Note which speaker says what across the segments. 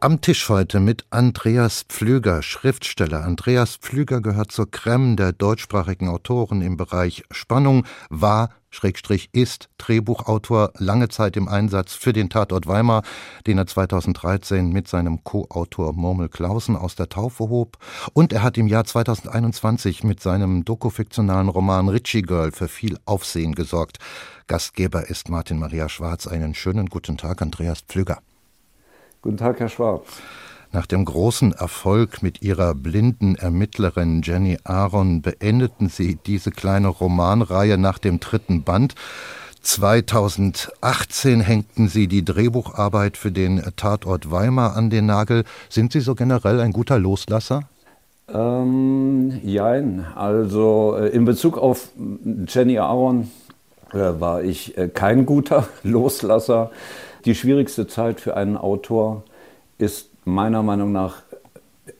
Speaker 1: am Tisch heute mit Andreas Pflüger, Schriftsteller. Andreas Pflüger gehört zur Creme der deutschsprachigen Autoren im Bereich Spannung, war, Schrägstrich ist Drehbuchautor, lange Zeit im Einsatz für den Tatort Weimar, den er 2013 mit seinem Co-Autor Murmel Clausen aus der Taufe hob. Und er hat im Jahr 2021 mit seinem dokufiktionalen Roman Ritchie Girl für viel Aufsehen gesorgt. Gastgeber ist Martin Maria Schwarz. Einen schönen guten Tag, Andreas Pflüger.
Speaker 2: Guten Tag, Herr Schwarz.
Speaker 1: Nach dem großen Erfolg mit ihrer blinden Ermittlerin Jenny Aaron beendeten Sie diese kleine Romanreihe nach dem dritten Band. 2018 hängten Sie die Drehbucharbeit für den Tatort Weimar an den Nagel. Sind Sie so generell ein guter Loslasser?
Speaker 2: Ähm, jein. Also äh, in Bezug auf Jenny Aaron äh, war ich äh, kein guter Loslasser. Die schwierigste Zeit für einen Autor ist meiner Meinung nach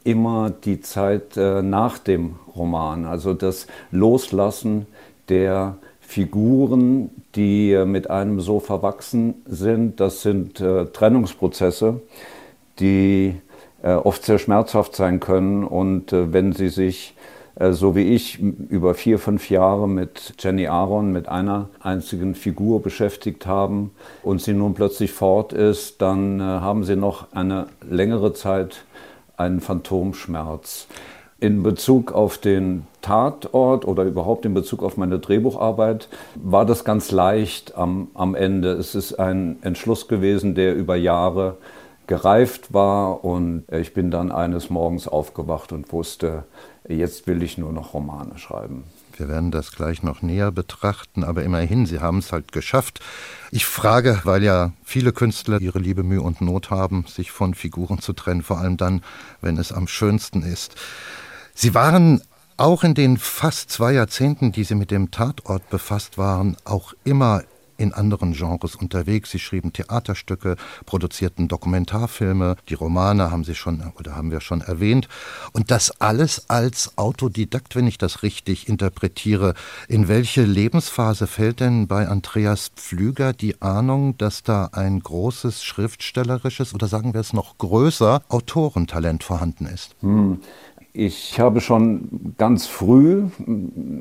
Speaker 2: immer die Zeit äh, nach dem Roman, also das Loslassen der Figuren, die äh, mit einem so verwachsen sind. Das sind äh, Trennungsprozesse, die oft sehr schmerzhaft sein können und wenn sie sich so wie ich über vier, fünf Jahre mit Jenny Aaron, mit einer einzigen Figur beschäftigt haben und sie nun plötzlich fort ist, dann äh, haben sie noch eine längere Zeit einen Phantomschmerz. In Bezug auf den Tatort oder überhaupt in Bezug auf meine Drehbucharbeit war das ganz leicht am, am Ende. Es ist ein Entschluss gewesen, der über Jahre gereift war und ich bin dann eines Morgens aufgewacht und wusste, Jetzt will ich nur noch Romane schreiben.
Speaker 1: Wir werden das gleich noch näher betrachten, aber immerhin, Sie haben es halt geschafft. Ich frage, weil ja viele Künstler ihre Liebe, Mühe und Not haben, sich von Figuren zu trennen, vor allem dann, wenn es am schönsten ist. Sie waren auch in den fast zwei Jahrzehnten, die Sie mit dem Tatort befasst waren, auch immer in anderen Genres unterwegs. Sie schrieben Theaterstücke, produzierten Dokumentarfilme, die Romane haben Sie schon oder haben wir schon erwähnt. Und das alles als Autodidakt, wenn ich das richtig interpretiere. In welche Lebensphase fällt denn bei Andreas Pflüger die Ahnung, dass da ein großes schriftstellerisches oder sagen wir es noch größer Autorentalent vorhanden ist?
Speaker 2: Hm. Ich habe schon ganz früh,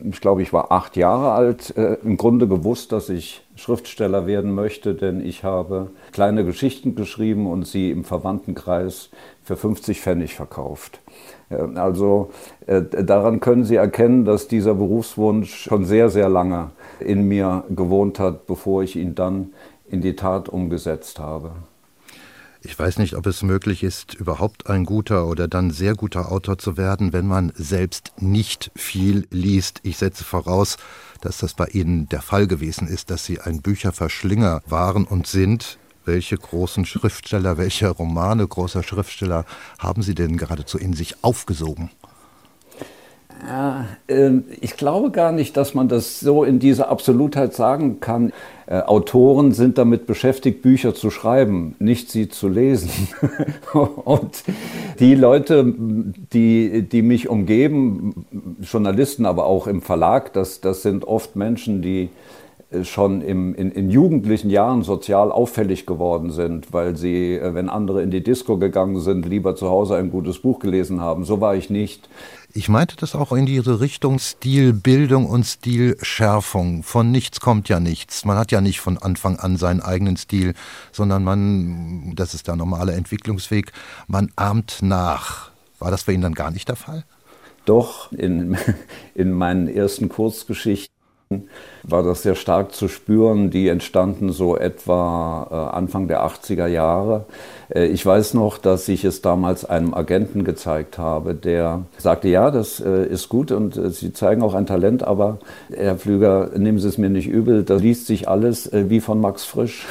Speaker 2: ich glaube, ich war acht Jahre alt, äh, im Grunde gewusst, dass ich Schriftsteller werden möchte, denn ich habe kleine Geschichten geschrieben und sie im Verwandtenkreis für 50 Pfennig verkauft. Äh, also äh, daran können Sie erkennen, dass dieser Berufswunsch schon sehr, sehr lange in mir gewohnt hat, bevor ich ihn dann in die Tat umgesetzt habe.
Speaker 1: Ich weiß nicht, ob es möglich ist, überhaupt ein guter oder dann sehr guter Autor zu werden, wenn man selbst nicht viel liest. Ich setze voraus, dass das bei Ihnen der Fall gewesen ist, dass Sie ein Bücherverschlinger waren und sind. Welche großen Schriftsteller, welche Romane großer Schriftsteller haben Sie denn geradezu in sich aufgesogen?
Speaker 2: Ja, ähm, ich glaube gar nicht, dass man das so in dieser Absolutheit sagen kann. Äh, Autoren sind damit beschäftigt, Bücher zu schreiben, nicht sie zu lesen. Und die Leute, die, die mich umgeben, Journalisten, aber auch im Verlag, das, das sind oft Menschen, die schon im, in, in, jugendlichen Jahren sozial auffällig geworden sind, weil sie, äh, wenn andere in die Disco gegangen sind, lieber zu Hause ein gutes Buch gelesen haben. So war ich nicht.
Speaker 1: Ich meinte das auch in diese Richtung Stilbildung und Stilschärfung. Von nichts kommt ja nichts. Man hat ja nicht von Anfang an seinen eigenen Stil, sondern man, das ist der normale Entwicklungsweg, man ahmt nach. War das bei Ihnen dann gar nicht der Fall?
Speaker 2: Doch, in, in meinen ersten Kurzgeschichten war das sehr stark zu spüren. Die entstanden so etwa äh, Anfang der 80er Jahre. Äh, ich weiß noch, dass ich es damals einem Agenten gezeigt habe, der sagte, ja, das äh, ist gut und Sie zeigen auch ein Talent, aber Herr Flüger, nehmen Sie es mir nicht übel, da liest sich alles wie von Max Frisch.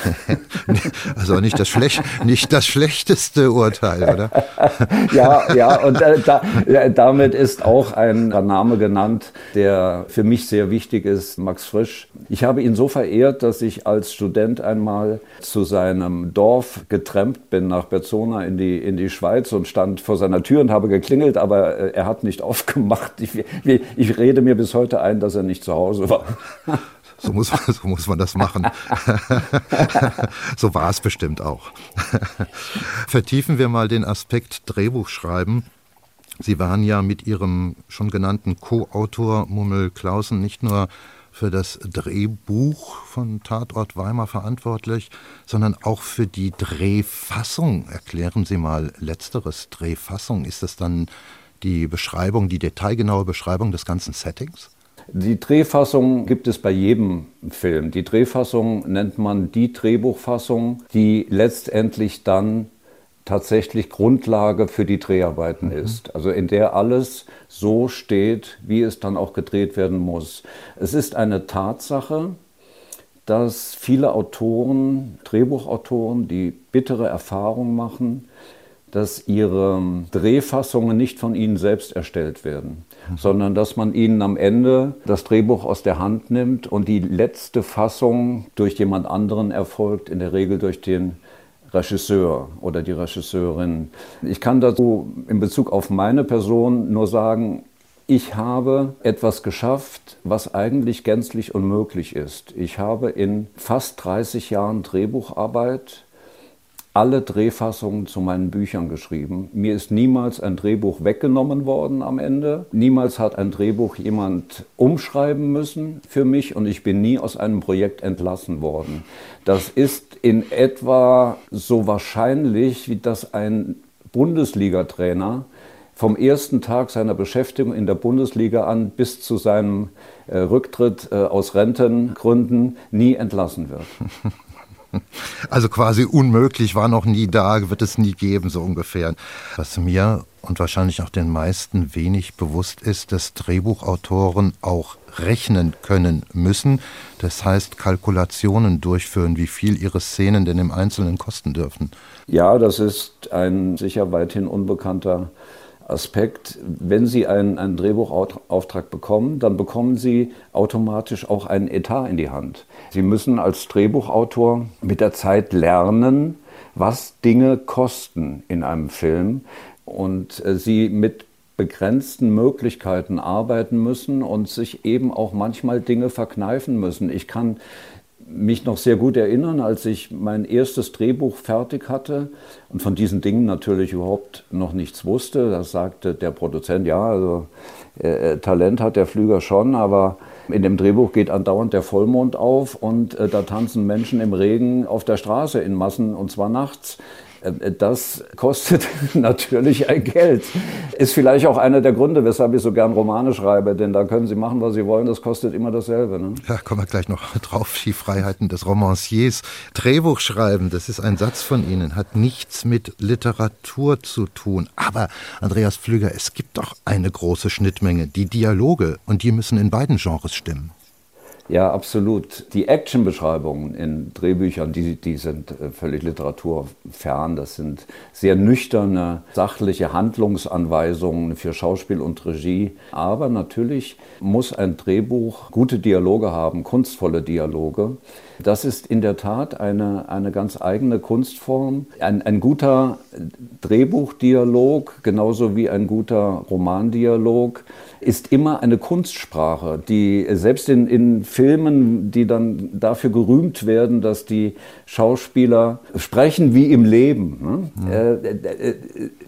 Speaker 1: also nicht das, Schlech nicht das schlechteste Urteil, oder?
Speaker 2: ja, ja, und da, damit ist auch ein Name genannt, der für mich sehr wichtig ist ist Max Frisch. Ich habe ihn so verehrt, dass ich als Student einmal zu seinem Dorf getrennt bin nach Berzona in die, in die Schweiz und stand vor seiner Tür und habe geklingelt, aber äh, er hat nicht aufgemacht. Ich, ich rede mir bis heute ein, dass er nicht zu Hause war.
Speaker 1: So muss, so muss man das machen. so war es bestimmt auch. Vertiefen wir mal den Aspekt Drehbuchschreiben. Sie waren ja mit Ihrem schon genannten Co-Autor Mummel Clausen nicht nur für das Drehbuch von Tatort Weimar verantwortlich, sondern auch für die Drehfassung. Erklären Sie mal letzteres Drehfassung. Ist das dann die Beschreibung, die detailgenaue Beschreibung des ganzen Settings?
Speaker 2: Die Drehfassung gibt es bei jedem Film. Die Drehfassung nennt man die Drehbuchfassung, die letztendlich dann tatsächlich Grundlage für die Dreharbeiten mhm. ist. Also in der alles so steht, wie es dann auch gedreht werden muss. Es ist eine Tatsache, dass viele Autoren, Drehbuchautoren, die bittere Erfahrung machen, dass ihre Drehfassungen nicht von ihnen selbst erstellt werden, mhm. sondern dass man ihnen am Ende das Drehbuch aus der Hand nimmt und die letzte Fassung durch jemand anderen erfolgt, in der Regel durch den Regisseur oder die Regisseurin. Ich kann dazu in Bezug auf meine Person nur sagen, ich habe etwas geschafft, was eigentlich gänzlich unmöglich ist. Ich habe in fast 30 Jahren Drehbucharbeit alle Drehfassungen zu meinen Büchern geschrieben. Mir ist niemals ein Drehbuch weggenommen worden am Ende. Niemals hat ein Drehbuch jemand umschreiben müssen für mich und ich bin nie aus einem Projekt entlassen worden. Das ist in etwa so wahrscheinlich, wie dass ein Bundesliga-Trainer vom ersten Tag seiner Beschäftigung in der Bundesliga an bis zu seinem äh, Rücktritt äh, aus Rentengründen nie entlassen wird.
Speaker 1: Also quasi unmöglich, war noch nie da, wird es nie geben, so ungefähr. Was mir und wahrscheinlich auch den meisten wenig bewusst ist, dass Drehbuchautoren auch rechnen können müssen. Das heißt, Kalkulationen durchführen, wie viel ihre Szenen denn im Einzelnen kosten dürfen.
Speaker 2: Ja, das ist ein sicher weithin unbekannter Aspekt, wenn Sie einen, einen, Drehbuchauftrag bekommen, dann bekommen Sie automatisch auch einen Etat in die Hand. Sie müssen als Drehbuchautor mit der Zeit lernen, was Dinge kosten in einem Film und äh, Sie mit begrenzten Möglichkeiten arbeiten müssen und sich eben auch manchmal Dinge verkneifen müssen. Ich kann mich noch sehr gut erinnern, als ich mein erstes Drehbuch fertig hatte und von diesen Dingen natürlich überhaupt noch nichts wusste. Da sagte der Produzent, ja, also äh, äh, Talent hat der Flüger schon, aber in dem Drehbuch geht andauernd der Vollmond auf und äh, da tanzen Menschen im Regen auf der Straße in Massen und zwar nachts. Äh, das kostet natürlich ein Geld. Ist vielleicht auch einer der Gründe, weshalb ich so gern Romane schreibe, denn da können Sie machen, was Sie wollen, das kostet immer dasselbe. Ne?
Speaker 1: Ja, kommen wir gleich noch drauf, die Freiheiten des Romanciers. Drehbuch schreiben, das ist ein Satz von Ihnen, hat nichts mit Literatur zu tun. Aber, Andreas Pflüger, es gibt doch eine große Schnittmenge, die Dialoge, und die müssen in beiden Genres stimmen.
Speaker 2: Ja, absolut. Die Action-Beschreibungen in Drehbüchern, die, die sind äh, völlig literaturfern. Das sind sehr nüchterne, sachliche Handlungsanweisungen für Schauspiel und Regie. Aber natürlich muss ein Drehbuch gute Dialoge haben, kunstvolle Dialoge. Das ist in der Tat eine, eine ganz eigene Kunstform. Ein, ein guter Drehbuchdialog, genauso wie ein guter Romandialog, ist immer eine Kunstsprache, die selbst in, in Filmen, die dann dafür gerühmt werden, dass die Schauspieler sprechen wie im Leben, ne? äh, äh, äh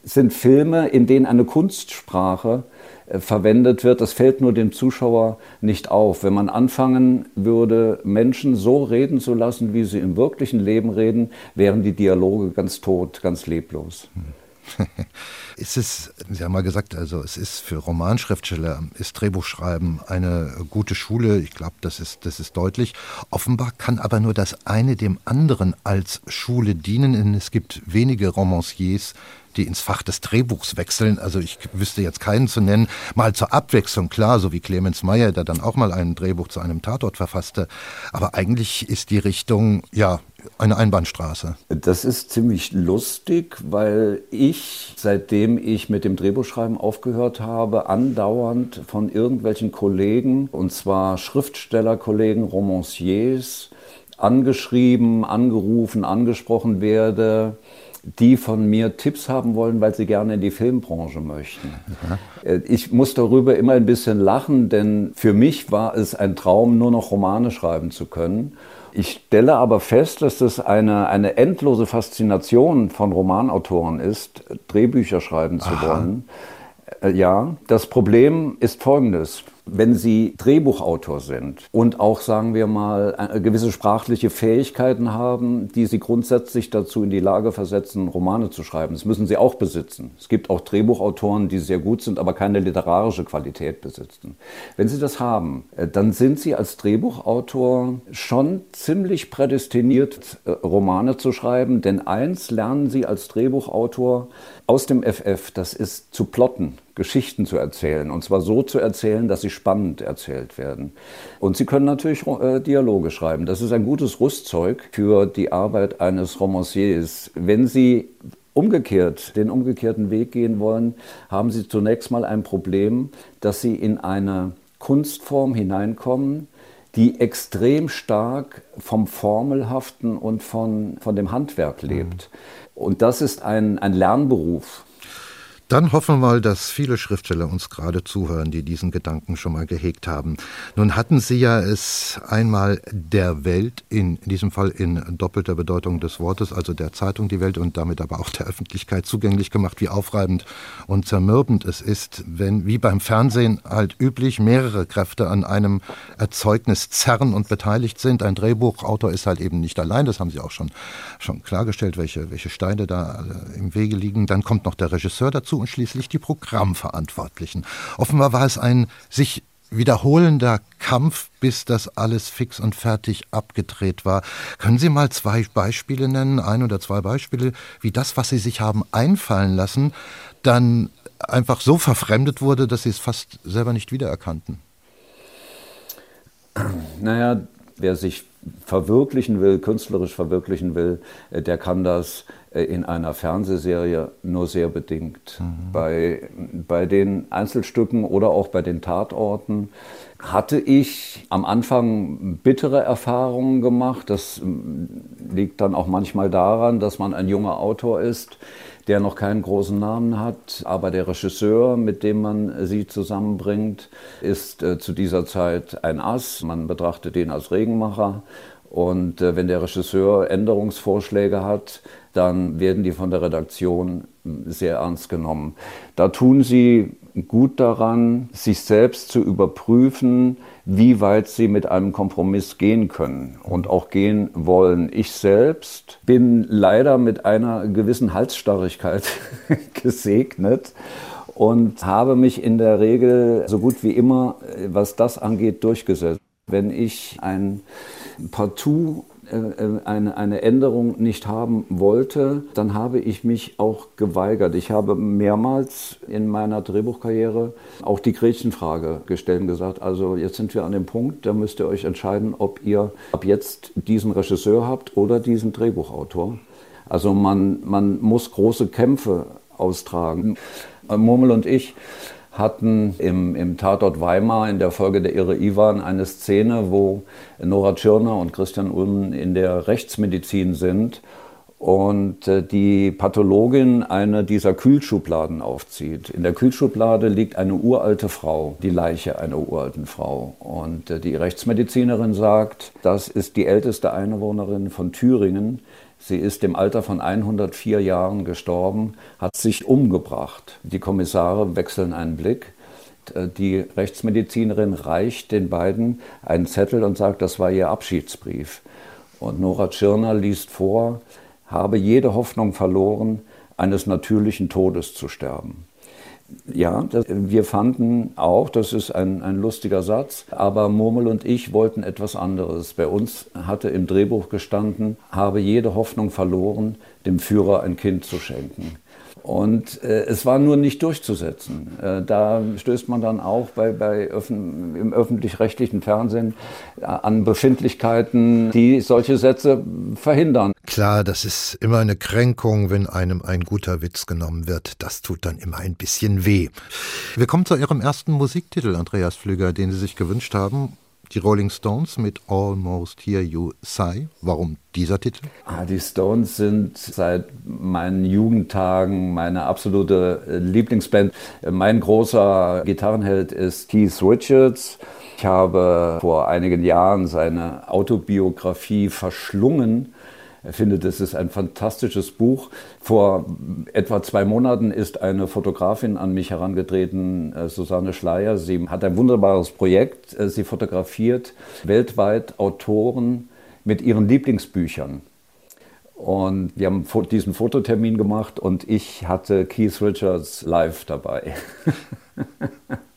Speaker 2: sind Filme, in denen eine Kunstsprache äh, verwendet wird. Das fällt nur dem Zuschauer nicht auf. Wenn man anfangen würde, Menschen so reden zu lassen, wie sie im wirklichen Leben reden, wären die Dialoge ganz tot, ganz leblos.
Speaker 1: ist es, Sie haben mal gesagt, also es ist für Romanschriftsteller, ist Drehbuchschreiben eine gute Schule. Ich glaube, das ist, das ist deutlich. Offenbar kann aber nur das eine dem anderen als Schule dienen. Denn es gibt wenige Romanciers, die ins Fach des Drehbuchs wechseln. Also ich wüsste jetzt keinen zu nennen. Mal zur Abwechslung, klar, so wie Clemens Meyer, der dann auch mal ein Drehbuch zu einem Tatort verfasste. Aber eigentlich ist die Richtung, ja, eine Einbahnstraße.
Speaker 2: Das ist ziemlich lustig, weil ich, seitdem ich mit dem Drehbuchschreiben aufgehört habe, andauernd von irgendwelchen Kollegen, und zwar Schriftstellerkollegen, Romanciers, angeschrieben, angerufen, angesprochen werde, die von mir Tipps haben wollen, weil sie gerne in die Filmbranche möchten. Mhm. Ich muss darüber immer ein bisschen lachen, denn für mich war es ein Traum, nur noch Romane schreiben zu können. Ich stelle aber fest, dass das eine, eine endlose Faszination von Romanautoren ist, Drehbücher schreiben zu Aha. wollen. Äh, ja, das Problem ist folgendes wenn Sie Drehbuchautor sind und auch, sagen wir mal, äh, gewisse sprachliche Fähigkeiten haben, die Sie grundsätzlich dazu in die Lage versetzen, Romane zu schreiben. Das müssen Sie auch besitzen. Es gibt auch Drehbuchautoren, die sehr gut sind, aber keine literarische Qualität besitzen. Wenn Sie das haben, äh, dann sind Sie als Drehbuchautor schon ziemlich prädestiniert, äh, Romane zu schreiben, denn eins lernen Sie als Drehbuchautor aus dem FF, das ist zu plotten. Geschichten zu erzählen. Und zwar so zu erzählen, dass sie spannend erzählt werden. Und Sie können natürlich äh, Dialoge schreiben. Das ist ein gutes Rüstzeug für die Arbeit eines Romanciers. Wenn Sie umgekehrt, den umgekehrten Weg gehen wollen, haben Sie zunächst mal ein Problem, dass Sie in eine Kunstform hineinkommen, die extrem stark vom Formelhaften und von, von dem Handwerk lebt. Mhm. Und das ist ein, ein Lernberuf.
Speaker 1: Dann hoffen wir mal, dass viele Schriftsteller uns gerade zuhören, die diesen Gedanken schon mal gehegt haben. Nun hatten Sie ja es einmal der Welt, in, diesem Fall in doppelter Bedeutung des Wortes, also der Zeitung Die Welt und damit aber auch der Öffentlichkeit zugänglich gemacht, wie aufreibend und zermürbend es ist, wenn, wie beim Fernsehen halt üblich, mehrere Kräfte an einem Erzeugnis zerren und beteiligt sind. Ein Drehbuchautor ist halt eben nicht allein, das haben Sie auch schon, schon klargestellt, welche, welche Steine da im Wege liegen. Dann kommt noch der Regisseur dazu und schließlich die Programmverantwortlichen. Offenbar war es ein sich wiederholender Kampf, bis das alles fix und fertig abgedreht war. Können Sie mal zwei Beispiele nennen, ein oder zwei Beispiele, wie das, was Sie sich haben einfallen lassen, dann einfach so verfremdet wurde, dass Sie es fast selber nicht wiedererkannten?
Speaker 2: Naja, wer sich verwirklichen will, künstlerisch verwirklichen will, äh, der kann das in einer Fernsehserie nur sehr bedingt. Mhm. Bei, bei den Einzelstücken oder auch bei den Tatorten hatte ich am Anfang bittere Erfahrungen gemacht. Das ähm, liegt dann auch manchmal daran, dass man ein junger Autor ist, der noch keinen großen Namen hat. Aber der Regisseur, mit dem man sie zusammenbringt, ist äh, zu dieser Zeit ein Ass. Man betrachtet ihn als Regenmacher. Und äh, wenn der Regisseur Änderungsvorschläge hat, dann werden die von der Redaktion sehr ernst genommen. Da tun sie gut daran, sich selbst zu überprüfen, wie weit sie mit einem Kompromiss gehen können und auch gehen wollen. Ich selbst bin leider mit einer gewissen Halsstarrigkeit gesegnet und habe mich in der Regel so gut wie immer, was das angeht, durchgesetzt. Wenn ich ein Partout äh, äh, eine, eine Änderung nicht haben wollte, dann habe ich mich auch geweigert. Ich habe mehrmals in meiner Drehbuchkarriere auch die Gretchenfrage gestellt und gesagt, also jetzt sind wir an dem Punkt, da müsst ihr euch entscheiden, ob ihr ab jetzt diesen Regisseur habt oder diesen Drehbuchautor. Also man, man muss große Kämpfe austragen. Murmel und ich hatten im, im Tatort Weimar in der Folge der Irre Ivan eine Szene, wo Nora Tschirner und Christian Ulmen in der Rechtsmedizin sind und äh, die Pathologin eine dieser Kühlschubladen aufzieht. In der Kühlschublade liegt eine uralte Frau, die Leiche einer uralten Frau. Und äh, die Rechtsmedizinerin sagt, das ist die älteste Einwohnerin von Thüringen. Sie ist im Alter von 104 Jahren gestorben, hat sich umgebracht. Die Kommissare wechseln einen Blick. Die Rechtsmedizinerin reicht den beiden einen Zettel und sagt, das war ihr Abschiedsbrief. Und Nora Tschirner liest vor, habe jede Hoffnung verloren, eines natürlichen Todes zu sterben. Ja, das, wir fanden auch, das ist ein, ein lustiger Satz, aber Murmel und ich wollten etwas anderes. Bei uns hatte im Drehbuch gestanden, habe jede Hoffnung verloren, dem Führer ein Kind zu schenken.
Speaker 3: Und äh, es war nur nicht durchzusetzen. Äh, da stößt man dann auch bei, bei Öffn im öffentlich-rechtlichen Fernsehen äh, an Befindlichkeiten, die solche Sätze verhindern.
Speaker 1: Klar, das ist immer eine Kränkung, wenn einem ein guter Witz genommen wird. Das tut dann immer ein bisschen weh. Wir kommen zu Ihrem ersten Musiktitel, Andreas Flüger, den Sie sich gewünscht haben die Rolling Stones mit Almost Hear You Sigh. Warum dieser Titel?
Speaker 3: Ah, die Stones sind seit meinen Jugendtagen meine absolute äh, Lieblingsband. Mein großer Gitarrenheld ist Keith Richards. Ich habe vor einigen Jahren seine Autobiografie verschlungen er findet, es ist ein fantastisches Buch. Vor etwa zwei Monaten ist eine Fotografin an mich herangetreten, äh, Susanne Schleier. Sie hat ein wunderbares Projekt. Äh, sie fotografiert weltweit Autoren mit ihren Lieblingsbüchern. Und wir haben diesen Fototermin gemacht und ich hatte Keith Richards live dabei.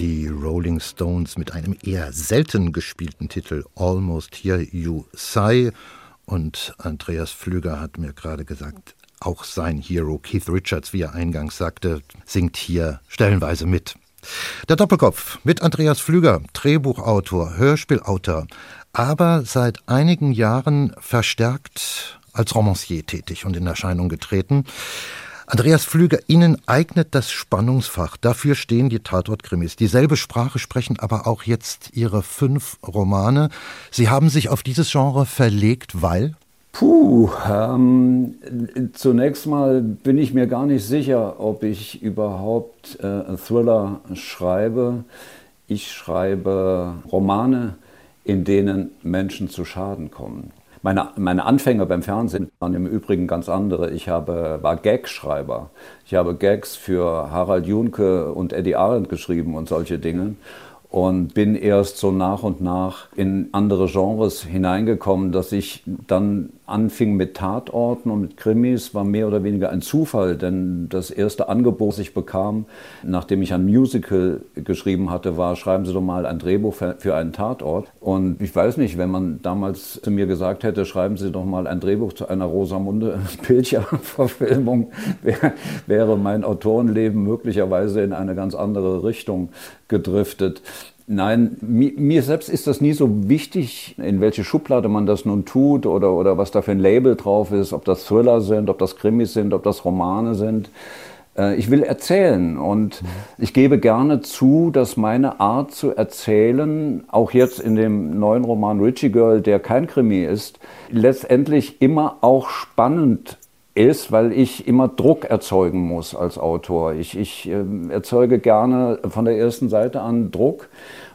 Speaker 1: Die Rolling Stones mit einem eher selten gespielten Titel Almost Here You Sigh. Und Andreas Flüger hat mir gerade gesagt, auch sein Hero Keith Richards, wie er eingangs sagte, singt hier stellenweise mit. Der Doppelkopf mit Andreas Flüger, Drehbuchautor, Hörspielautor, aber seit einigen Jahren verstärkt als Romancier tätig und in Erscheinung getreten. Andreas Flüger, Ihnen eignet das Spannungsfach. Dafür stehen die Tatortkrimis. Dieselbe Sprache sprechen aber auch jetzt Ihre fünf Romane. Sie haben sich auf dieses Genre verlegt, weil?
Speaker 2: Puh, ähm, zunächst mal bin ich mir gar nicht sicher, ob ich überhaupt äh, Thriller schreibe. Ich schreibe Romane, in denen Menschen zu Schaden kommen. Meine, meine Anfänge beim Fernsehen waren im Übrigen ganz andere. Ich habe, war Gagschreiber. Ich habe Gags für Harald Junke und Eddie Arendt geschrieben und solche Dinge und bin erst so nach und nach in andere Genres hineingekommen, dass ich dann anfing mit Tatorten und mit Krimis, war mehr oder weniger ein Zufall, denn das erste Angebot, das ich bekam, nachdem ich ein Musical geschrieben hatte, war, schreiben Sie doch mal ein Drehbuch für einen Tatort. Und ich weiß nicht, wenn man damals zu mir gesagt hätte, schreiben Sie doch mal ein Drehbuch zu einer Rosamunde Pilcher-Verfilmung, wäre mein Autorenleben möglicherweise in eine ganz andere Richtung gedriftet. Nein, mir, selbst ist das nie so wichtig, in welche Schublade man das nun tut oder, oder was da für ein Label drauf ist, ob das Thriller sind, ob das Krimis sind, ob das Romane sind. Äh, ich will erzählen und ich gebe gerne zu, dass meine Art zu erzählen, auch jetzt in dem neuen Roman Richie Girl, der kein Krimi ist, letztendlich immer auch spannend ist, weil ich immer Druck erzeugen muss als Autor. Ich, ich äh, erzeuge gerne von der ersten Seite an Druck,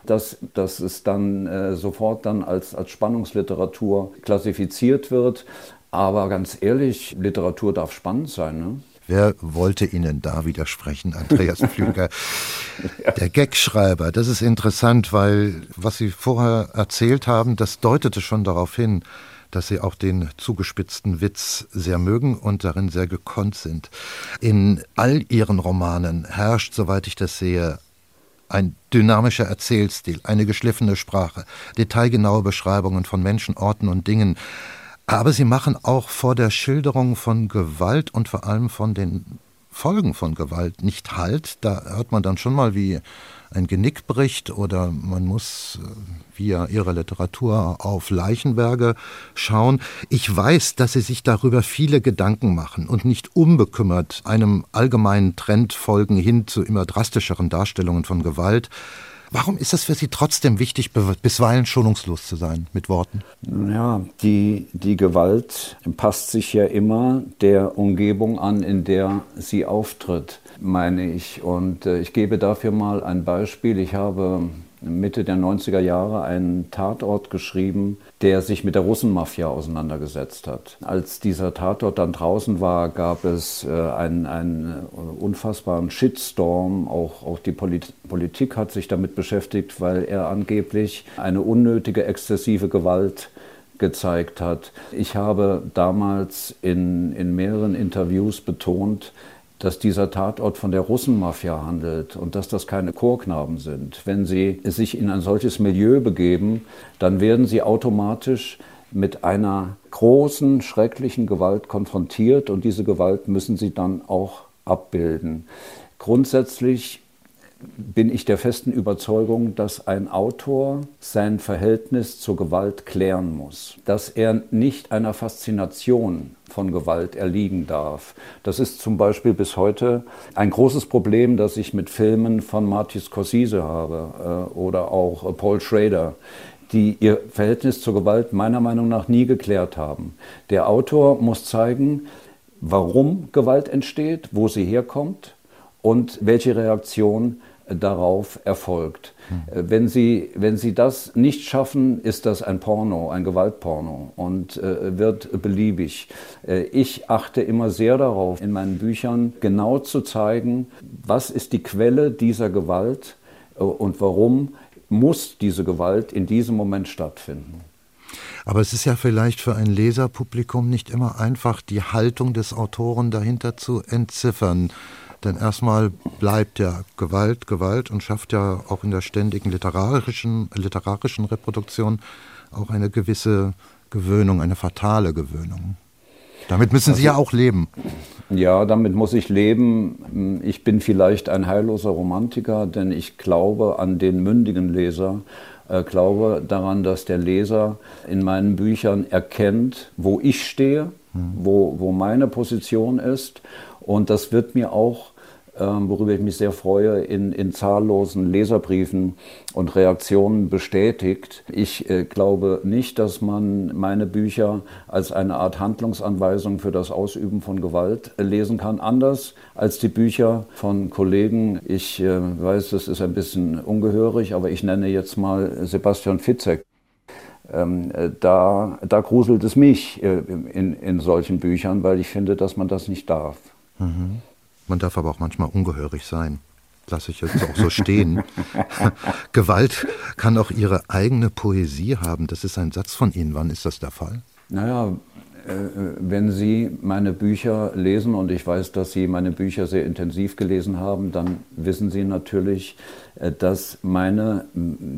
Speaker 2: dass, dass es dann äh, sofort dann als, als Spannungsliteratur klassifiziert wird. Aber ganz ehrlich, Literatur darf spannend sein. Ne?
Speaker 1: Wer wollte Ihnen da widersprechen, Andreas Pflüger? Der Gagschreiber, das ist interessant, weil was Sie vorher erzählt haben, das deutete schon darauf hin, dass sie auch den zugespitzten Witz sehr mögen und darin sehr gekonnt sind. In all ihren Romanen herrscht, soweit ich das sehe, ein dynamischer Erzählstil, eine geschliffene Sprache, detailgenaue Beschreibungen von Menschen, Orten und Dingen. Aber sie machen auch vor der Schilderung von Gewalt und vor allem von den Folgen von Gewalt nicht Halt. Da hört man dann schon mal, wie ein Genick bricht oder man muss äh, via ihrer Literatur auf Leichenberge schauen. Ich weiß, dass Sie sich darüber viele Gedanken machen und nicht unbekümmert einem allgemeinen Trend folgen hin zu immer drastischeren Darstellungen von Gewalt. Warum ist es für Sie trotzdem wichtig, bisweilen schonungslos zu sein mit Worten?
Speaker 2: Ja, die, die Gewalt passt sich ja immer der Umgebung an, in der sie auftritt, meine ich. Und äh, ich gebe dafür mal ein Beispiel. Ich habe Mitte der 90er Jahre einen Tatort geschrieben, der sich mit der Russenmafia auseinandergesetzt hat. Als dieser Tatort dann draußen war, gab es äh, einen, einen äh, unfassbaren Shitstorm. Auch, auch die Polit Politik hat sich damit beschäftigt, weil er angeblich eine unnötige, exzessive Gewalt gezeigt hat. Ich habe damals in, in mehreren Interviews betont, dass dieser Tatort von der Russenmafia handelt und dass das keine Chorknaben sind. Wenn sie sich in ein solches Milieu begeben, dann werden sie automatisch mit einer großen, schrecklichen Gewalt konfrontiert und diese Gewalt müssen sie dann auch abbilden. Grundsätzlich bin ich der festen Überzeugung, dass ein Autor sein Verhältnis zur Gewalt klären muss, dass er nicht einer Faszination von Gewalt erliegen darf. Das ist zum Beispiel bis heute ein großes Problem, das ich mit Filmen von Martin Scorsese habe äh, oder auch äh, Paul Schrader die ihr Verhältnis zur Gewalt meiner Meinung nach nie geklärt haben. Der Autor muss zeigen, warum Gewalt entsteht, wo sie herkommt und welche Reaktion darauf erfolgt. Hm. Wenn, Sie, wenn Sie das nicht schaffen, ist das ein Porno, ein Gewaltporno und äh, wird beliebig. Äh, ich achte immer sehr darauf, in meinen Büchern genau zu zeigen, was ist die Quelle dieser Gewalt äh, und warum muss diese Gewalt in diesem Moment stattfinden.
Speaker 1: Aber es ist ja vielleicht für ein Leserpublikum nicht immer einfach, die Haltung des Autoren dahinter zu entziffern Denn erstmal bleibt ja Gewalt Gewalt und schafft ja auch in der ständigen literarischen, literarischen Reproduktion auch eine gewisse Gewöhnung, eine fatale Gewöhnung. Damit müssen Sie ja auch leben.
Speaker 2: Ja, damit muss ich leben. Ich bin vielleicht ein heilloser Romantiker, denn ich glaube an den mündigen Leser, äh, glaube daran, dass der Leser in meinen Büchern erkennt, wo ich stehe, hm. wo, wo meine Position ist. Und das wird mir auch worüber ich mich sehr freue, in, in zahllosen Leserbriefen und Reaktionen bestätigt. Ich äh, glaube nicht, dass man meine Bücher als eine Art Handlungsanweisung für das Ausüben von Gewalt äh, lesen kann, anders als die Bücher von Kollegen. Ich äh, weiß, das ist ein bisschen ungehörig, aber ich nenne jetzt mal Sebastian Fitzek. Ähm, äh, da, da gruselt es mich äh, in, in solchen Büchern, weil ich finde, dass man das nicht darf.
Speaker 1: Mhm. Man darf aber auch manchmal ungehörig sein. Lasse ich jetzt auch so stehen. Gewalt kann auch ihre eigene Poesie haben. Das ist ein Satz von Ihnen. Wann ist das der Fall?
Speaker 2: Naja, äh, wenn Sie meine Bücher lesen und ich weiß, dass Sie meine Bücher sehr intensiv gelesen haben, dann wissen Sie natürlich, äh, dass meine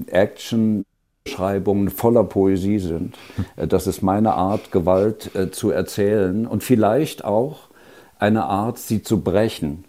Speaker 2: Action Schreibungen voller Poesie sind. Äh, das ist meine Art, Gewalt zu erzählen und vielleicht auch eine Art, sie zu brechen.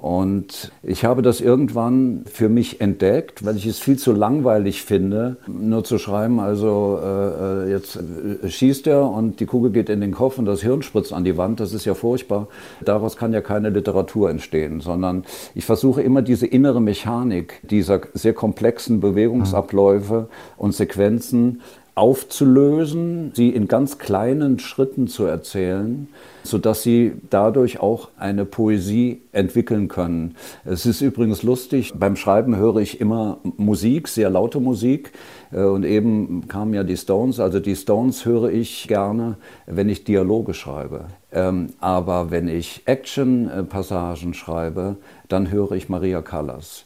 Speaker 2: Und ich habe das irgendwann für mich entdeckt, weil ich es viel zu langweilig finde, nur zu schreiben, also äh, äh, jetzt äh, schießt er und die Kugel geht in den Kopf und das Hirn spritzt an die Wand. Das ist ja furchtbar. Daraus kann ja keine Literatur entstehen, sondern ich versuche immer diese innere Mechanik dieser sehr komplexen Bewegungsabläufe und Sequenzen aufzulösen, sie in ganz kleinen Schritten zu erzählen, sodass sie dadurch auch eine Poesie entwickeln können. Es ist übrigens lustig, beim Schreiben höre ich immer Musik, sehr laute Musik. Äh, und eben kamen ja die Stones. Also die Stones höre ich gerne, wenn ich Dialoge schreibe. Ähm, aber wenn ich Action-Passagen schreibe, dann höre ich Maria Callas.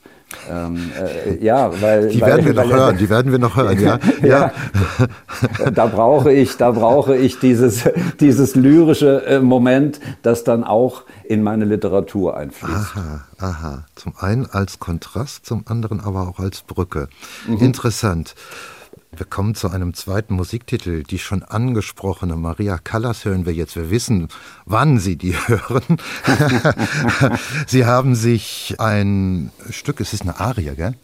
Speaker 2: Ähm,
Speaker 1: äh, ja, weil die werden weil, wir noch weil, hören. Die werden wir noch hören. Ja,
Speaker 2: ja. ja. da brauche ich, da brauche ich dieses dieses lyrische äh, Moment, das dann auch in meine Literatur einfließt.
Speaker 1: Aha, aha. Zum einen als Kontrast, zum anderen aber auch als Brücke. Mhm. Interessant. Wir kommen zu einem zweiten Musiktitel. Die schon angesprochene Maria Callas hören wir jetzt. Wir wissen, wann Sie die hören. Sie haben sich ein Stück, es ist eine Arie, gell?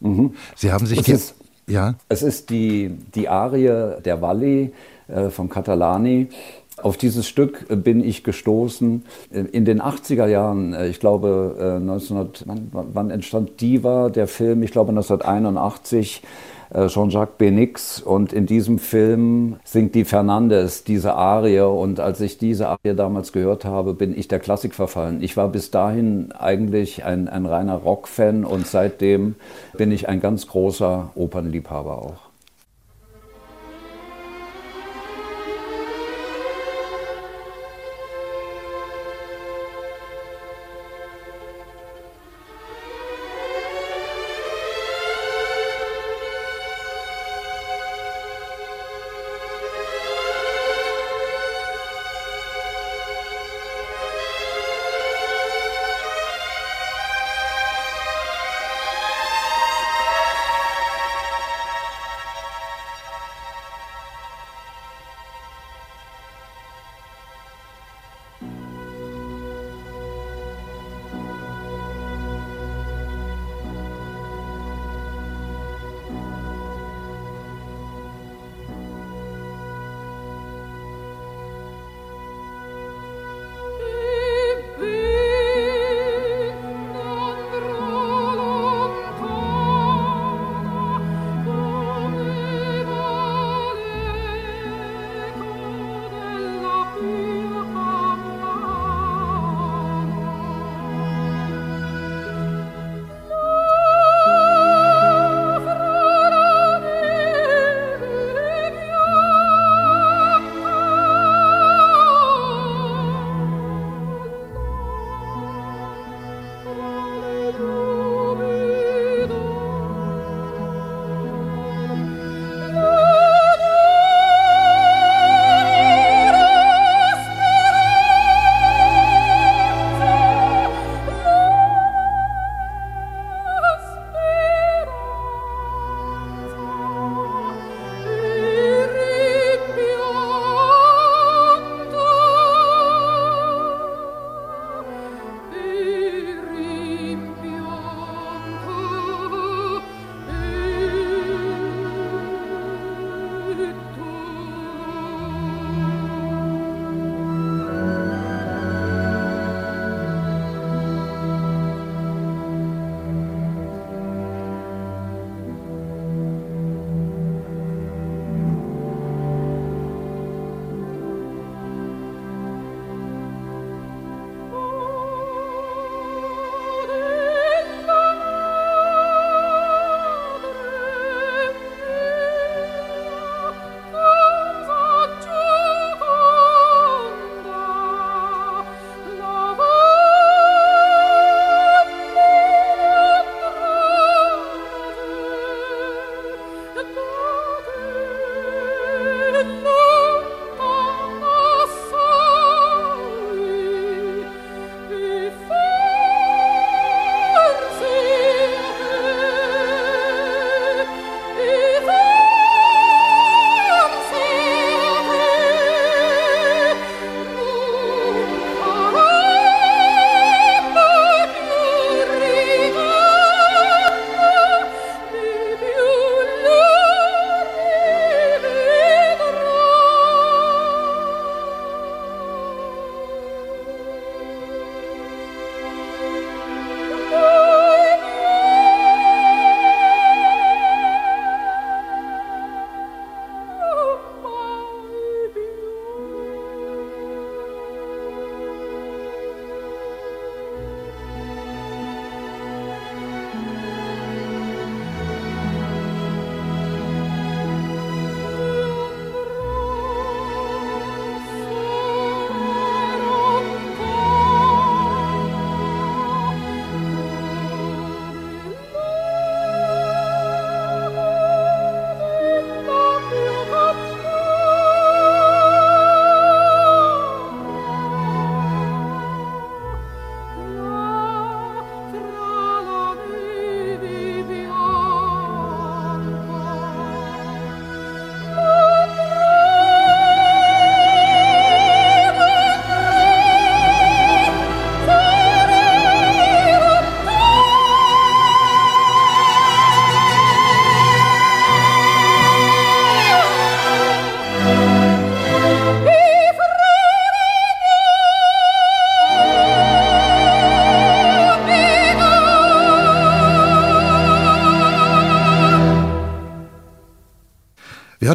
Speaker 1: Mhm. Sie haben sich
Speaker 2: es die, ist, ja? Es ist die, die Arie der Valli äh, von Catalani. Auf dieses Stück bin ich gestoßen äh, in den 80er Jahren. Äh, ich glaube, 1900, äh, wann, wann entstand Diva, der Film? Ich glaube 1981 äh, Jean-Jacques Benix und in diesem Film singt die Fernandes diese Arie und als ich diese Arie damals gehört habe, bin ich der Klassik verfallen. Ich war bis dahin eigentlich ein, ein reiner Rock-Fan und seitdem bin ich ein ganz großer Opernliebhaber auch.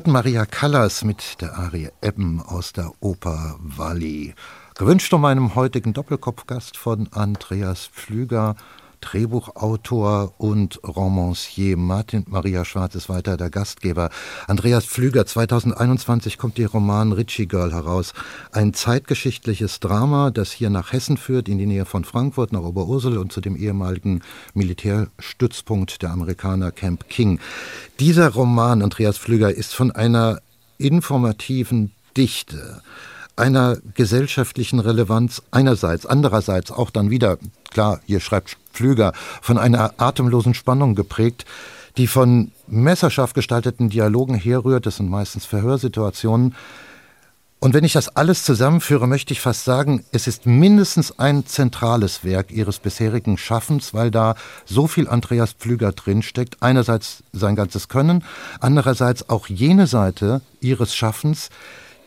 Speaker 1: Hörten Maria Callas mit der Arie Ebben aus der Oper Walli. Gewünscht um meinem heutigen Doppelkopfgast von Andreas Pflüger, Drehbuchautor und Romancier. Martin Maria Schwarz ist weiter der Gastgeber. Andreas Pflüger, 2021 kommt Ihr Roman Richie Girl heraus. Ein zeitgeschichtliches Drama, das hier nach Hessen führt, in die Nähe von Frankfurt, nach Oberursel und zu dem ehemaligen Militärstützpunkt der Amerikaner Camp King. Dieser Roman, Andreas Pflüger, ist von einer informativen Dichte, einer gesellschaftlichen Relevanz einerseits, andererseits auch dann wieder, klar, hier schreibt Pflüger, von einer atemlosen Spannung geprägt, die von messerscharf gestalteten Dialogen herrührt, das sind meistens Verhörsituationen. Und wenn ich das alles zusammenführe, möchte ich fast sagen, es ist mindestens ein zentrales Werk ihres bisherigen Schaffens, weil da so viel Andreas Pflüger drinsteckt. Einerseits sein ganzes Können, andererseits auch jene Seite ihres Schaffens,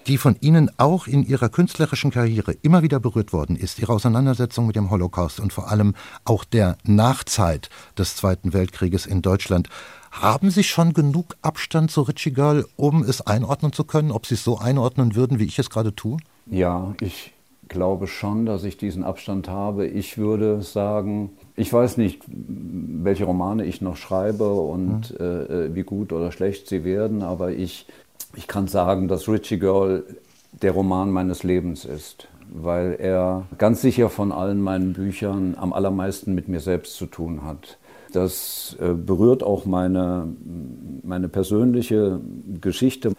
Speaker 1: die von Ihnen auch in Ihrer künstlerischen Karriere immer wieder berührt worden ist, Ihre Auseinandersetzung mit dem Holocaust und vor allem auch der Nachzeit des Zweiten Weltkrieges in Deutschland. Haben Sie schon genug Abstand zu Richie Girl, um es einordnen zu können, ob Sie es so einordnen würden, wie ich es gerade tue?
Speaker 2: Ja, ich glaube schon, dass ich diesen Abstand habe. Ich würde sagen, ich weiß nicht, welche Romane ich noch schreibe und mhm. äh, wie gut oder schlecht sie werden, aber ich ich kann sagen, dass Richie Girl der Roman meines Lebens ist, weil er ganz sicher von allen meinen Büchern am allermeisten mit mir selbst zu tun hat. Das äh, berührt auch meine, meine persönliche Geschichte.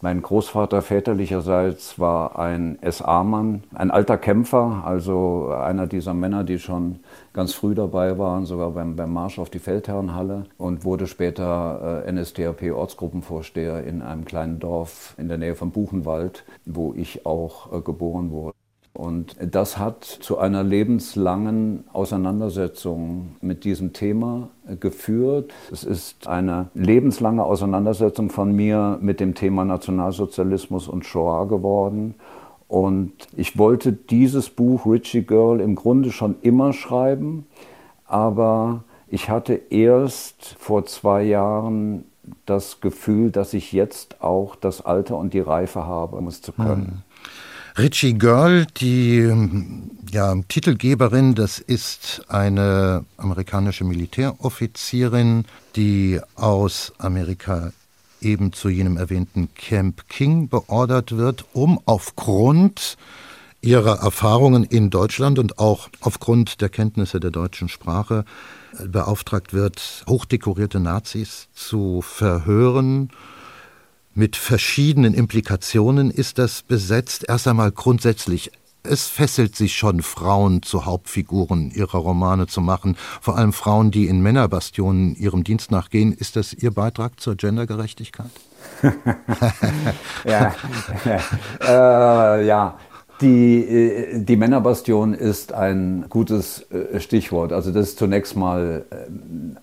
Speaker 2: Mein Großvater väterlicherseits war ein SA-Mann, ein alter Kämpfer, also einer dieser Männer, die schon ganz früh dabei waren, sogar beim, beim Marsch auf die Feldherrenhalle und wurde später äh, NSDAP-Ortsgruppenvorsteher in einem kleinen Dorf in der Nähe von Buchenwald, wo ich auch äh, geboren wurde. Und das hat zu einer lebenslangen Auseinandersetzung mit diesem Thema geführt. Es ist eine lebenslange Auseinandersetzung von mir mit dem Thema Nationalsozialismus und Shoah geworden. Und ich wollte dieses Buch Richie Girl im Grunde schon immer schreiben, aber ich hatte erst vor zwei Jahren das Gefühl, dass ich jetzt auch das Alter und die Reife habe, um es zu können.
Speaker 1: Richie Girl, die ja, Titelgeberin, das ist eine amerikanische Militäroffizierin, die aus Amerika eben zu jenem erwähnten Camp King beordert wird, um aufgrund ihrer Erfahrungen in Deutschland und auch aufgrund der Kenntnisse der deutschen Sprache beauftragt wird, hochdekorierte Nazis zu verhören mit verschiedenen Implikationen ist das besetzt. Erst einmal grundsätzlich. Es fesselt sich schon, Frauen zu Hauptfiguren ihrer Romane zu machen. Vor allem Frauen, die in Männerbastionen ihrem Dienst nachgehen. Ist das Ihr Beitrag zur Gendergerechtigkeit?
Speaker 2: ja, äh, ja, die, äh, die Männerbastion ist ein gutes äh, Stichwort. Also das ist zunächst mal äh,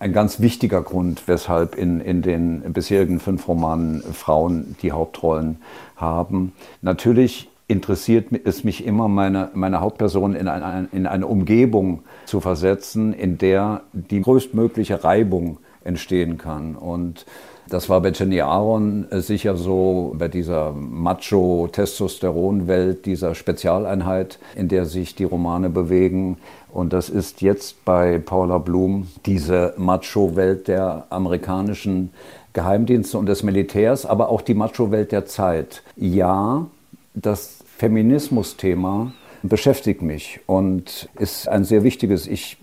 Speaker 2: ein ganz wichtiger Grund, weshalb in, in den bisherigen fünf Romanen Frauen die Hauptrollen haben. Natürlich interessiert es mich immer, meine, meine Hauptperson in eine, in eine Umgebung zu versetzen, in der die größtmögliche Reibung entstehen kann. Und das war bei Jenny Aaron äh, sicher so, bei dieser Macho-Testosteron-Welt, dieser Spezialeinheit, in der sich die Romane bewegen. Und das ist jetzt bei Paula Blum diese Macho-Welt der amerikanischen Geheimdienste und des Militärs, aber auch die Macho-Welt der Zeit. Ja, das Feminismus-Thema beschäftigt mich und ist ein sehr wichtiges. Ich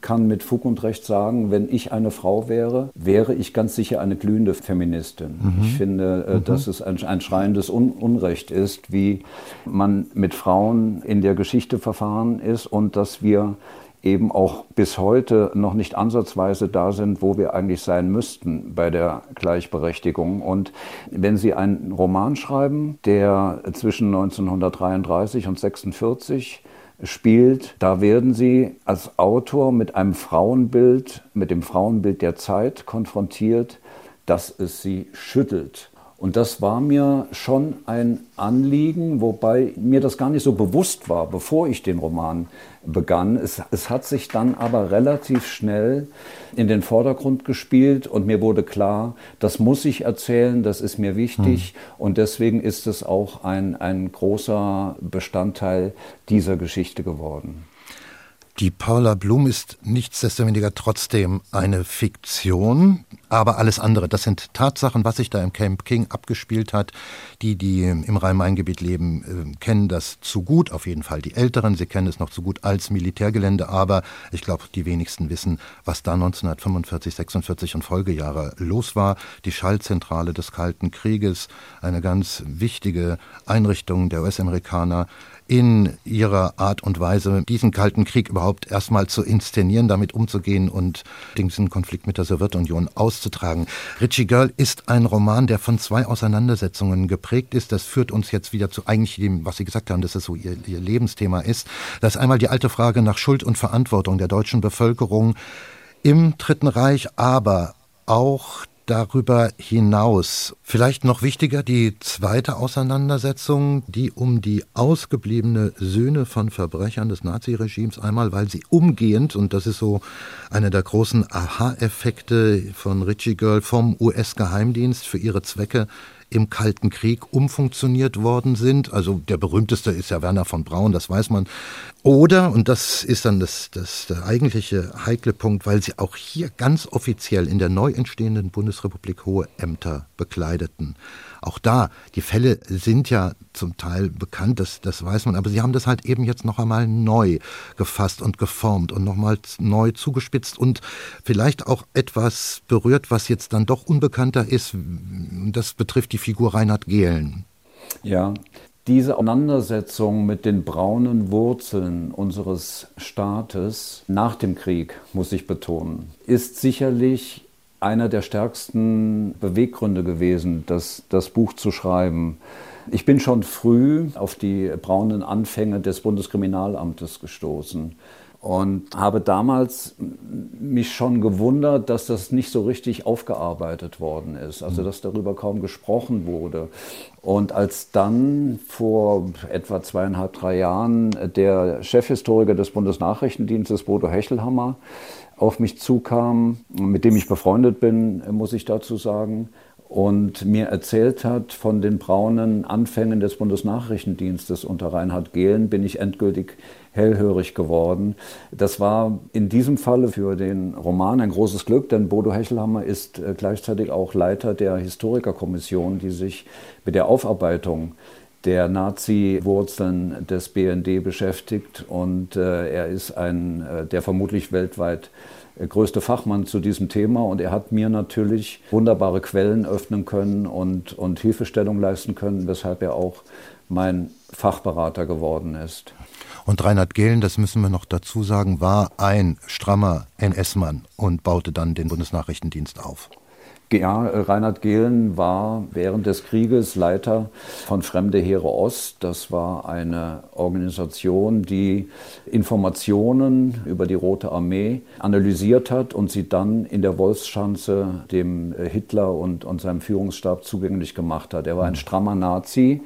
Speaker 2: kann mit Fug und Recht sagen, wenn ich eine Frau wäre, wäre ich ganz sicher eine glühende Feministin. Mhm. Ich finde, äh, mhm. dass es ein, ein schreiendes Un Unrecht ist, wie man mit Frauen in der Geschichte verfahren ist und dass wir eben auch bis heute noch nicht ansatzweise da sind, wo wir eigentlich sein müssten bei der Gleichberechtigung. Und wenn Sie einen Roman schreiben, der zwischen 1933 und 1946 spielt, da werden Sie als Autor mit einem Frauenbild, mit dem Frauenbild der Zeit konfrontiert, dass es Sie schüttelt Und das war mir schon ein Anliegen, wobei mir das gar nicht so bewusst war, bevor ich den Roman begann. Es, es hat sich dann aber relativ schnell in den Vordergrund gespielt und mir wurde klar, das muss ich erzählen, das ist mir wichtig mhm. und deswegen ist es auch ein, ein großer Bestandteil dieser Geschichte geworden.
Speaker 1: Die Paula Blum ist nichtsdestoweniger trotzdem eine Fiktion, aber alles andere, das sind Tatsachen, was sich da im Camp King abgespielt hat. Die, die im Rhein-Main-Gebiet leben, äh, kennen das zu gut, auf jeden Fall die Älteren, sie kennen es noch zu gut als Militärgelände, aber ich glaube, die wenigsten wissen, was da 1945, 46 und Folgejahre los war. Die Schallzentrale des Kalten Krieges, eine ganz wichtige Einrichtung der US-Amerikaner, in ihrer Art und Weise, diesen Kalten Krieg überhaupt erstmal zu inszenieren, damit umzugehen und diesen Konflikt mit der Sowjetunion auszutragen. Richie Girl ist ein Roman, der von zwei Auseinandersetzungen geprägt ist. Das führt uns jetzt wieder zu eigentlich dem, was Sie gesagt haben, dass es so ihr, ihr Lebensthema ist. Das ist einmal die alte Frage nach Schuld und Verantwortung der deutschen Bevölkerung im Dritten Reich, aber auch darüber hinaus. Vielleicht noch wichtiger die zweite Auseinandersetzung, die um die ausgebliebene Söhne von Verbrechern des Naziregimes einmal, weil sie umgehend, und das ist so einer der großen Aha-Effekte von Richie Girl vom US-Geheimdienst für ihre Zwecke im Kalten Krieg umfunktioniert worden sind. Also der berühmteste ist ja Werner von Braun, das weiß man. Oder, und das ist dann das, das der eigentliche heikle Punkt, weil sie auch hier ganz offiziell in der neu entstehenden Bundesrepublik hohe Ämter bekleideten. Auch da, die Fälle sind ja zum Teil bekannt, das, das weiß man, aber sie haben das halt eben jetzt noch einmal neu gefasst und geformt und nochmal neu zugespitzt und vielleicht auch etwas berührt, was jetzt dann doch unbekannter ist. Das betrifft die Figur Reinhard Gehlen.
Speaker 2: Ja, diese Auseinandersetzung mit den braunen Wurzeln unseres Staates nach dem Krieg, muss ich betonen, ist sicherlich einer der stärksten Beweggründe gewesen, das, das Buch zu schreiben. Ich bin schon früh auf die braunen Anfänge des Bundeskriminalamtes gestoßen und habe damals mich schon gewundert, dass das nicht so richtig aufgearbeitet worden ist, also dass darüber kaum gesprochen wurde. Und als dann vor etwa zweieinhalb, drei Jahren der Chefhistoriker des Bundesnachrichtendienstes, Bodo Hechelhammer, auf mich zukam, mit dem ich befreundet bin, muss ich dazu sagen, und mir erzählt hat von den braunen Anfängen des Bundesnachrichtendienstes unter Reinhard Gehlen, bin ich endgültig hellhörig geworden. Das war in diesem Falle für den Roman ein großes Glück, denn Bodo Hechelhammer ist äh, gleichzeitig auch Leiter der Historikerkommission, die sich mit der Aufarbeitung der Nazi-Wurzeln des BND beschäftigt und äh, er ist ein, äh, der vermutlich weltweit äh, größte Fachmann zu diesem Thema und er hat mir natürlich wunderbare Quellen öffnen können und, und Hilfestellung leisten können, weshalb er auch mein Fachberater geworden ist.
Speaker 1: Und Reinhard Gehlen, das müssen wir noch dazu sagen, war ein strammer NS-Mann und baute dann den Bundesnachrichtendienst auf.
Speaker 2: Ja, Reinhard Gehlen war während des Krieges Leiter von Fremde Heere Ost. Das war eine Organisation, die Informationen über die Rote Armee analysiert hat und sie dann in der Wolfschanze dem Hitler und, und seinem Führungsstab zugänglich gemacht hat. Er war ein strammer Nazi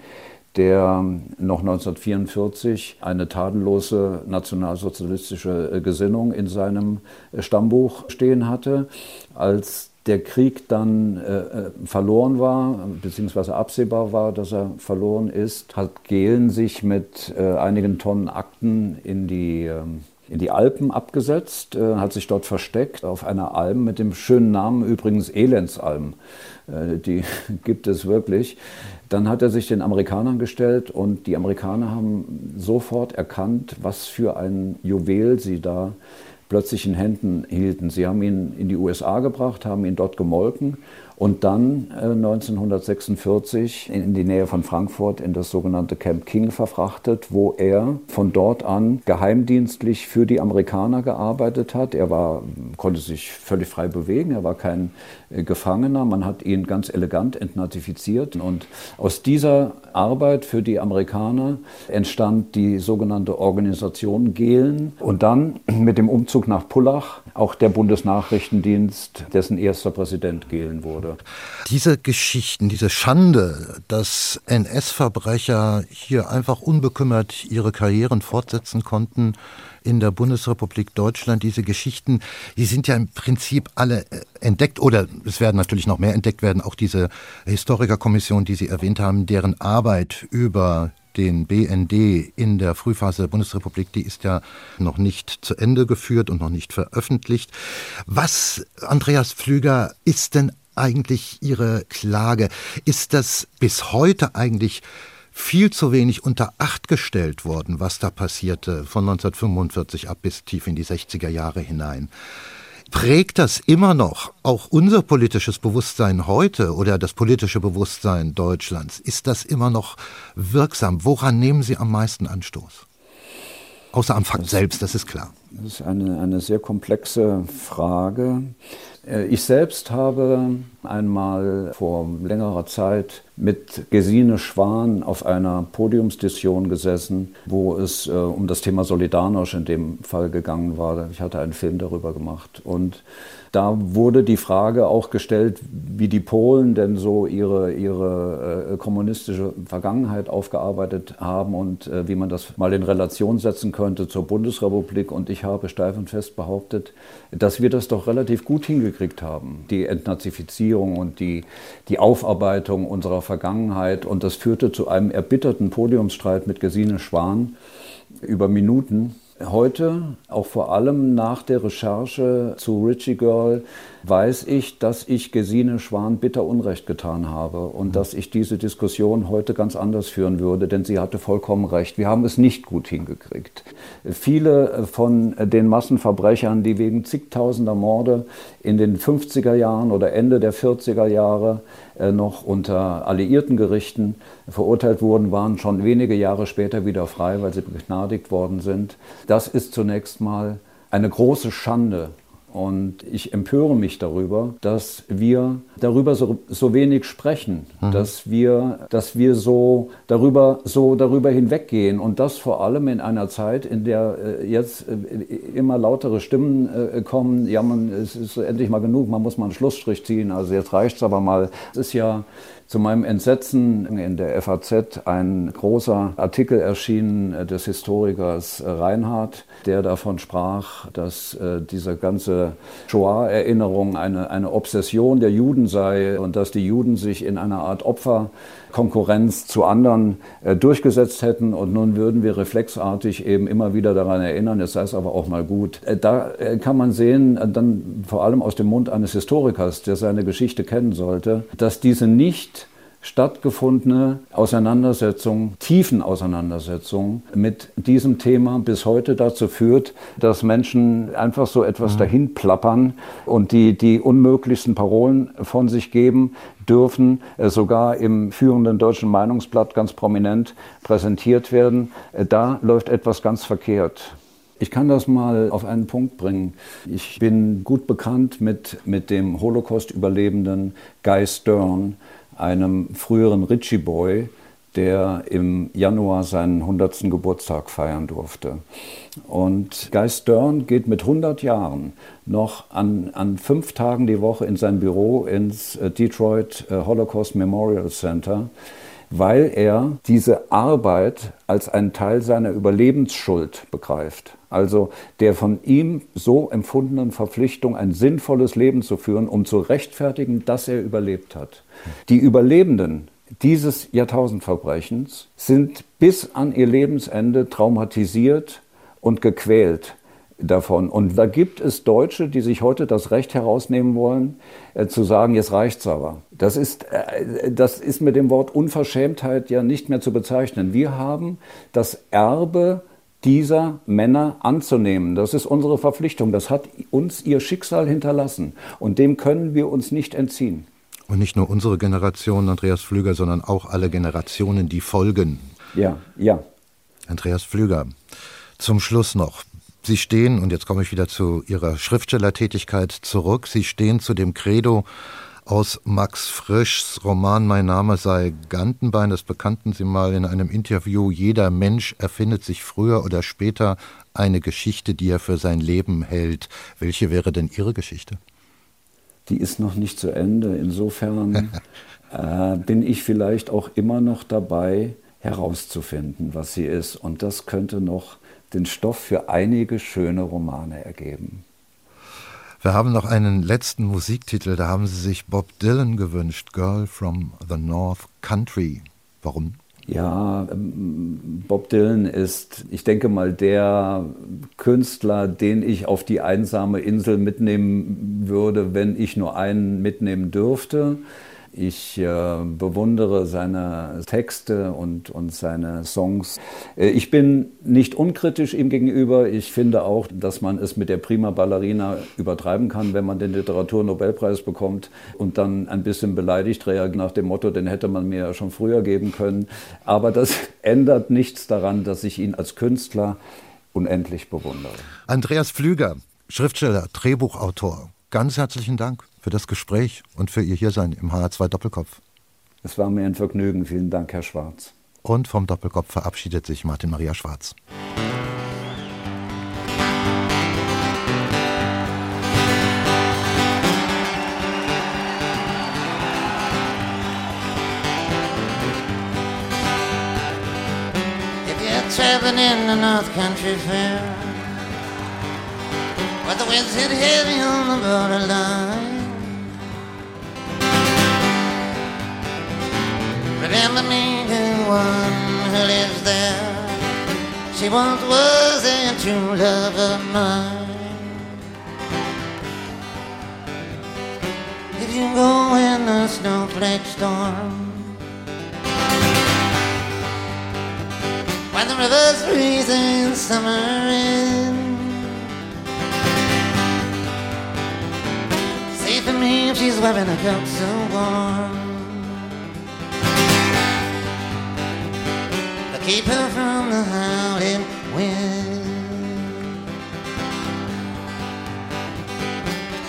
Speaker 2: der noch 1944 eine tadellose nationalsozialistische Gesinnung in seinem Stammbuch stehen hatte. Als der Krieg dann äh, äh, verloren war, beziehungsweise absehbar war, dass er verloren ist, hat Gehlen sich mit äh, einigen Tonnen Akten in die, äh, in die Alpen abgesetzt, äh, hat sich dort versteckt auf einer Alm mit dem schönen Namen übrigens Elendsalm. Äh, die gibt es wirklich. Dann hat er sich den Amerikanern gestellt und die Amerikaner haben sofort erkannt, was für ein Juwel sie da plötzlich in Händen hielten. Sie haben ihn in die USA gebracht, haben ihn dort gemolken und dann äh, 1946 in, in, die Nähe von Frankfurt in das sogenannte Camp King verfrachtet, wo er von dort an geheimdienstlich für die Amerikaner gearbeitet hat. Er war, konnte sich völlig frei bewegen, er war kein äh, Gefangener. Man hat ihn ganz elegant entnazifiziert und aus dieser Arbeit für die Amerikaner entstand die sogenannte Organisation Gehlen und dann mit dem Umzug nach Pullach auch der Bundesnachrichtendienst, dessen erster Präsident Gehlen wurde.
Speaker 1: Diese Geschichten, diese Schande, dass NS-Verbrecher hier einfach unbekümmert ihre Karrieren fortsetzen konnten, in der Bundesrepublik Deutschland. Diese Geschichten, die sind ja im Prinzip alle äh, entdeckt oder es werden natürlich noch mehr entdeckt werden. Auch diese Historikerkommission, die Sie erwähnt haben, deren Arbeit über den BND in der Frühphase der Bundesrepublik, die ist ja noch nicht zu Ende geführt und noch nicht veröffentlicht. Was, Andreas Pflüger, ist denn eigentlich Ihre Klage? Ist das bis heute eigentlich viel zu wenig unter Acht gestellt worden, was da passierte von 1945 ab bis tief in die 60er Jahre hinein. Prägt das immer noch auch unser politisches Bewusstsein heute oder das politische Bewusstsein Deutschlands? Ist das immer noch wirksam? Woran nehmen Sie am meisten Anstoß? Außer am Fakt das, selbst, das ist klar.
Speaker 2: Das ist eine, eine sehr komplexe Frage. Äh, ich selbst habe einmal vor längerer Zeit mit Gesine Schwan auf einer Podiumsdiskussion gesessen, wo es äh, um das Thema Solidarność in dem Fall gegangen war. Ich hatte einen Film darüber gemacht und da wurde die Frage auch gestellt, wie die Polen denn so ihre, ihre äh, kommunistische Vergangenheit aufgearbeitet haben und äh, wie man das mal in Relation setzen könnte zur Bundesrepublik. Und ich habe steif und fest behauptet, dass wir das doch relativ gut hingekriegt haben. Die Entnazifizierung und die, die Aufarbeitung unserer Vergangenheit. Und das führte zu einem erbitterten Podiumsstreit mit Gesine Schwan über Minuten Heute, auch vor allem nach der Recherche zu Richie Girl, weiß ich, dass ich Gesine Schwan bitter Unrecht getan habe und mhm. dass ich diese Diskussion heute ganz anders führen würde, denn sie hatte vollkommen recht. Wir haben es nicht gut hingekriegt. Viele von den Massenverbrechern, die wegen zigtausender Morde in den 50er Jahren oder Ende der 40er Jahre äh, noch unter alliierten Gerichten verurteilt wurden, waren schon wenige Jahre später wieder frei, weil sie begnadigt worden sind. Das ist zunächst mal eine große Schande und ich empöre mich darüber, dass wir darüber so, so wenig sprechen, mhm. dass wir, dass wir so darüber, so darüber hinweggehen und das vor allem in einer Zeit, in der äh, jetzt äh, immer lautere Stimmen äh, kommen, ja, man, es ist endlich mal genug, man muss mal einen Schlussstrich ziehen, also jetzt reicht es aber mal. Es ist ja zu meinem Entsetzen in der FAZ ein großer Artikel erschienen des Historikers Reinhardt, der davon sprach, dass äh, diese ganze Shoah-Erinnerung eine, eine Obsession der Juden sei und dass die Juden sich in einer Art Opferkonkurrenz zu anderen äh, durchgesetzt hätten und nun würden wir reflexartig eben immer wieder daran erinnern, es sei es aber auch mal gut. Äh, da kann man sehen, dann vor allem aus dem Mund eines Historikers, der seine Geschichte kennen sollte, dass diese nicht stattgefundene Auseinandersetzung, tiefen Auseinandersetzung mit diesem Thema bis heute dazu führt, dass Menschen einfach so etwas mhm. dahin plappern und die die unmöglichsten Parolen von sich geben dürfen, äh, sogar im führenden deutschen Meinungsblatt ganz prominent präsentiert werden. Äh, da läuft etwas ganz verkehrt. Ich kann das mal auf einen Punkt bringen. Ich bin gut bekannt mit, mit dem Holocaust-Überlebenden Guy Stern, einem früheren Ritchie Boy, der im Januar seinen 100. Geburtstag feiern durfte. Und Guy Stern geht mit 100 Jahren noch an, an fünf Tagen die Woche in sein Büro ins äh, Detroit äh, Holocaust Memorial Center, weil er diese Arbeit als einen Teil seiner Überlebensschuld begreift. Also der von ihm so empfundenen Verpflichtung, ein sinnvolles Leben zu führen, um zu rechtfertigen, dass er überlebt hat. Die Überlebenden dieses Jahrtausendverbrechens sind bis an ihr Lebensende traumatisiert und gequält davon. Und da gibt es Deutsche, die sich heute das Recht herausnehmen wollen, äh, zu sagen, jetzt reicht's aber. Das ist, äh, das ist mit dem Wort Unverschämtheit ja nicht mehr zu bezeichnen. Wir haben das Erbe dieser Männer anzunehmen. Das ist unsere Verpflichtung. Das hat uns ihr Schicksal hinterlassen. Und dem können wir uns nicht entziehen.
Speaker 1: Und nicht nur unsere Generation, Andreas Pflüger, sondern auch alle Generationen, die folgen.
Speaker 2: Ja, ja.
Speaker 1: Andreas Pflüger, zum Schluss noch. Sie stehen, und jetzt komme ich wieder zu Ihrer Schriftstellertätigkeit zurück, Sie stehen zu dem Credo,
Speaker 4: aus Max Frischs Roman Mein Name sei Gantenbein. Das bekannten Sie mal in einem Interview. Jeder Mensch erfindet sich früher oder später eine Geschichte, die er für sein Leben hält. Welche wäre denn Ihre Geschichte?
Speaker 2: Die ist noch nicht zu Ende. Insofern äh, bin ich vielleicht auch immer noch dabei, herauszufinden, was sie ist. Und das könnte noch den Stoff für einige schöne Romane ergeben.
Speaker 4: Wir haben noch einen letzten Musiktitel, da haben Sie sich Bob Dylan gewünscht, Girl from the North Country. Warum?
Speaker 2: Ja, ähm, Bob Dylan ist, ich denke mal, der Künstler, den ich auf die einsame Insel mitnehmen würde, wenn ich nur einen mitnehmen dürfte. Ich äh, bewundere seine Texte und, und seine Songs. Äh, ich bin nicht unkritisch ihm gegenüber. Ich finde auch, dass man es mit der Prima Ballerina übertreiben kann, wenn man den Literaturnobelpreis bekommt und dann ein bisschen beleidigt reagiert nach dem Motto, den hätte man mir ja schon früher geben können. Aber das ändert nichts daran, dass ich ihn als Künstler unendlich bewundere.
Speaker 4: Andreas Pflüger, Schriftsteller, Drehbuchautor, ganz herzlichen Dank für das Gespräch und für Ihr Hiersein im HR2 Doppelkopf.
Speaker 2: Es war mir ein Vergnügen. Vielen Dank, Herr Schwarz.
Speaker 4: Und vom Doppelkopf verabschiedet sich Martin Maria Schwarz. traveling in the North Country Fair, where the winds hit heavy on the borderline. Remember me to one who lives there. She once was a true love of mine. If you go in the snowflake storm, when the river's freezing summer in, for me if she's wearing a coat so warm. keep her from the howling wind.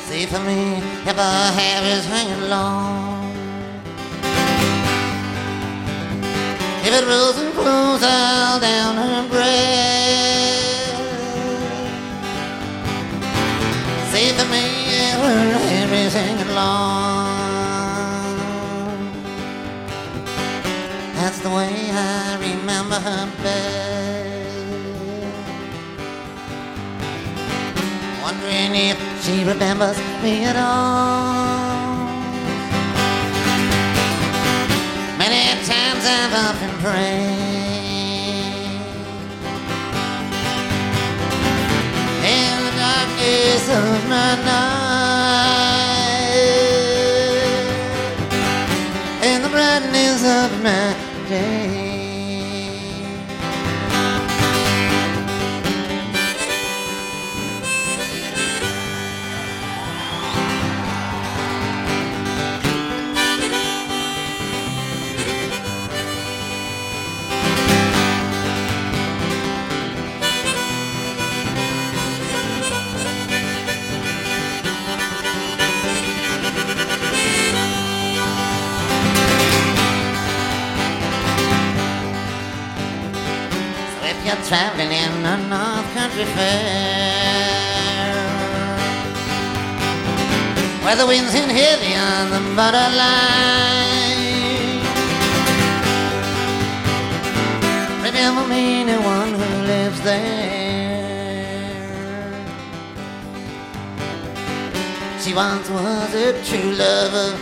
Speaker 4: See for me if her hair is hanging long. If it rolls and flows all down her breast. See for me if her hanging long. That's the way I remember her best. Wondering if she remembers me at all. Many times I've often prayed in the darkness of my night, my day. Traveling in a North Country Fair. Where the wind's in heavy on the borderline. Remember me, the one who lives there. She once was a true love of